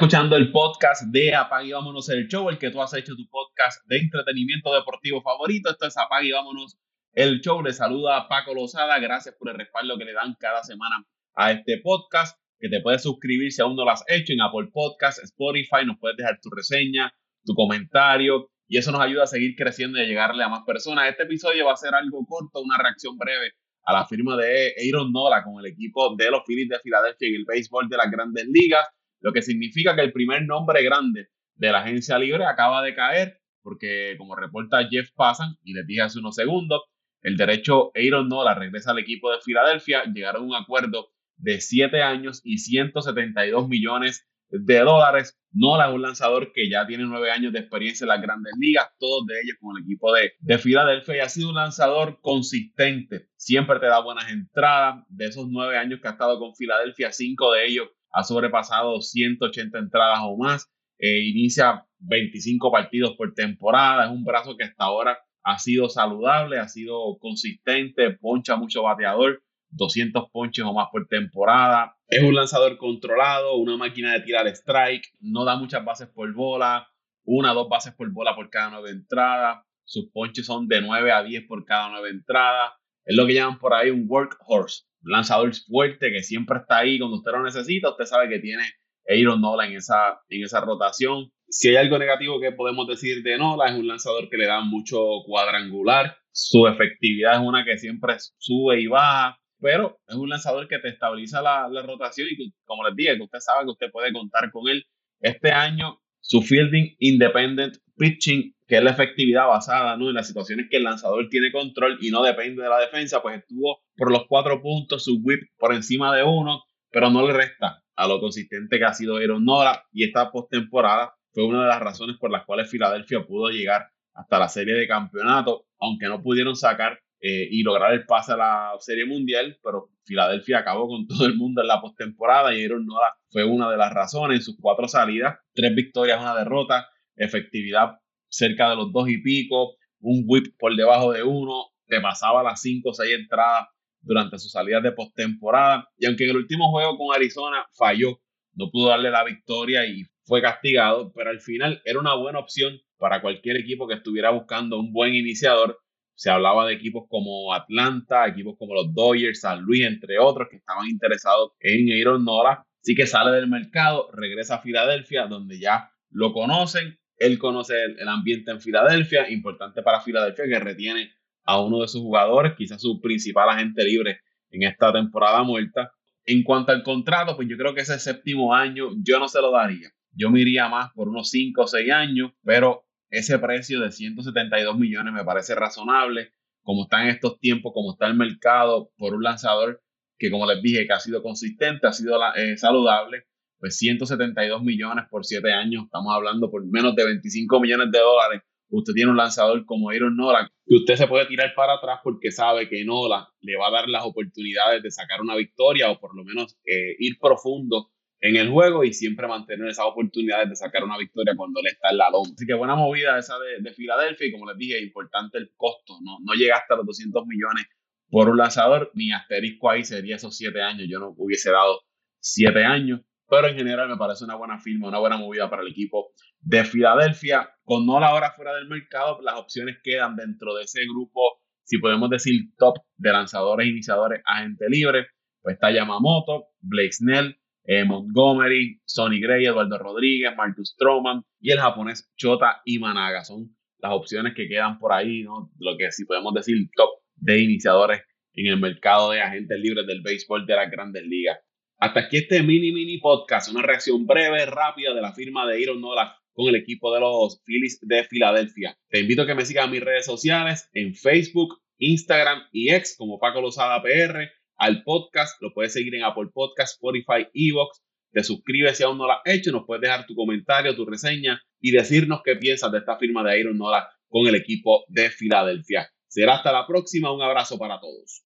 escuchando el podcast de Apague y Vámonos el Show, el que tú has hecho tu podcast de entretenimiento deportivo favorito. Esto es Apague y Vámonos el Show. Le saluda Paco Lozada. Gracias por el respaldo que le dan cada semana a este podcast. Que te puedes suscribir si aún no lo has hecho en Apple Podcast, Spotify. Nos puedes dejar tu reseña, tu comentario. Y eso nos ayuda a seguir creciendo y a llegarle a más personas. Este episodio va a ser algo corto, una reacción breve a la firma de Aaron Nola con el equipo de los Phillies de Filadelfia en el béisbol de las grandes ligas lo que significa que el primer nombre grande de la agencia libre acaba de caer, porque como reporta Jeff Passan, y les dije hace unos segundos, el derecho Aaron Nola regresa al equipo de Filadelfia, llegaron a un acuerdo de 7 años y 172 millones de dólares. Nola es un lanzador que ya tiene 9 años de experiencia en las grandes ligas, todos de ellos con el equipo de, de Filadelfia, y ha sido un lanzador consistente. Siempre te da buenas entradas. De esos 9 años que ha estado con Filadelfia, 5 de ellos ha sobrepasado 180 entradas o más, eh, inicia 25 partidos por temporada, es un brazo que hasta ahora ha sido saludable, ha sido consistente, poncha mucho bateador, 200 ponches o más por temporada, es un lanzador controlado, una máquina de tirar strike, no da muchas bases por bola, una dos bases por bola por cada nueve entradas, sus ponches son de 9 a 10 por cada nueve entradas, es lo que llaman por ahí un workhorse, lanzador fuerte que siempre está ahí cuando usted lo necesita. Usted sabe que tiene Aaron Nola en esa, en esa rotación. Si hay algo negativo que podemos decir de Nola, es un lanzador que le da mucho cuadrangular. Su efectividad es una que siempre sube y baja, pero es un lanzador que te estabiliza la, la rotación y como les dije, que usted sabe que usted puede contar con él. Este año, su fielding independent pitching que es la efectividad basada ¿no? en las situaciones que el lanzador tiene control y no depende de la defensa, pues estuvo por los cuatro puntos, su whip por encima de uno, pero no le resta a lo consistente que ha sido Aaron Nora y esta postemporada fue una de las razones por las cuales Filadelfia pudo llegar hasta la serie de campeonato, aunque no pudieron sacar eh, y lograr el pase a la serie mundial, pero Filadelfia acabó con todo el mundo en la postemporada y Aaron Nora fue una de las razones en sus cuatro salidas, tres victorias, una derrota, efectividad cerca de los dos y pico, un whip por debajo de uno, te pasaba las cinco o seis entradas durante sus salidas de postemporada. Y aunque en el último juego con Arizona falló, no pudo darle la victoria y fue castigado, pero al final era una buena opción para cualquier equipo que estuviera buscando un buen iniciador. Se hablaba de equipos como Atlanta, equipos como los Dodgers, San Luis, entre otros, que estaban interesados en Aaron Nola. Así que sale del mercado, regresa a Filadelfia, donde ya lo conocen él conoce el, ambiente en Filadelfia, importante para Filadelfia que retiene a uno de sus jugadores, quizás su principal agente libre en esta temporada muerta. En cuanto al contrato, pues yo creo que ese séptimo año yo no se lo daría. Yo me iría más por unos 5 o 6 años, pero ese precio de 172 millones me parece razonable. Como está en estos tiempos, como está el mercado por un lanzador que, como les dije, ha sido consistente, ha sido eh, saludable, pues 172 millones por 7 años, estamos hablando por menos de 25 millones de dólares. Usted tiene un lanzador como Aaron Nola, que usted se puede tirar para atrás porque sabe que Nola le va a dar las oportunidades de sacar una victoria o por lo menos eh, ir profundo en el juego y siempre mantener esas oportunidades de sacar una victoria cuando le está en la loma. Así que buena movida esa de, Filadelfia y como les dije, importante el costo, no, no llega hasta los 200 millones por un lanzador, ni asterisco ahí sería esos 7 años, yo no hubiese dado 7 años pero en general me parece una buena firma, una buena movida para el equipo de Filadelfia. Con Nola ahora fuera del mercado, las opciones quedan dentro de ese grupo, si podemos decir top de lanzadores, iniciadores, agente libre. Pues está Yamamoto, Blake Snell, eh, Montgomery, Sonny Gray, Eduardo Rodríguez, Marcus Stroman y el japonés Chota Imanaga. Son las opciones que quedan por ahí, ¿no? Lo que si podemos decir top de iniciadores en el mercado de agentes libres del béisbol de las grandes ligas. Hasta aquí este mini mini podcast, una reacción breve, rápida de la firma de Aaron Nola con el equipo de los Phillies de Filadelfia. Te invito a que me sigas en mis redes sociales, en Facebook, Instagram y X como Paco Lozada PR. Al podcast lo puedes seguir en Apple Podcast, Spotify, Evox. Te suscribes si aún no lo has hecho, nos puedes dejar tu comentario, tu reseña y decirnos qué piensas de esta firma de Aaron Nola con el equipo de Filadelfia. Será hasta la próxima, un abrazo para todos.